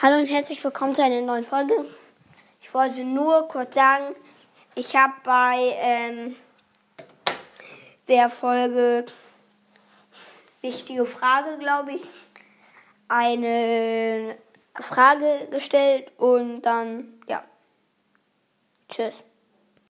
Hallo und herzlich willkommen zu einer neuen Folge. Ich wollte nur kurz sagen, ich habe bei ähm, der Folge wichtige Frage, glaube ich, eine Frage gestellt und dann, ja. Tschüss.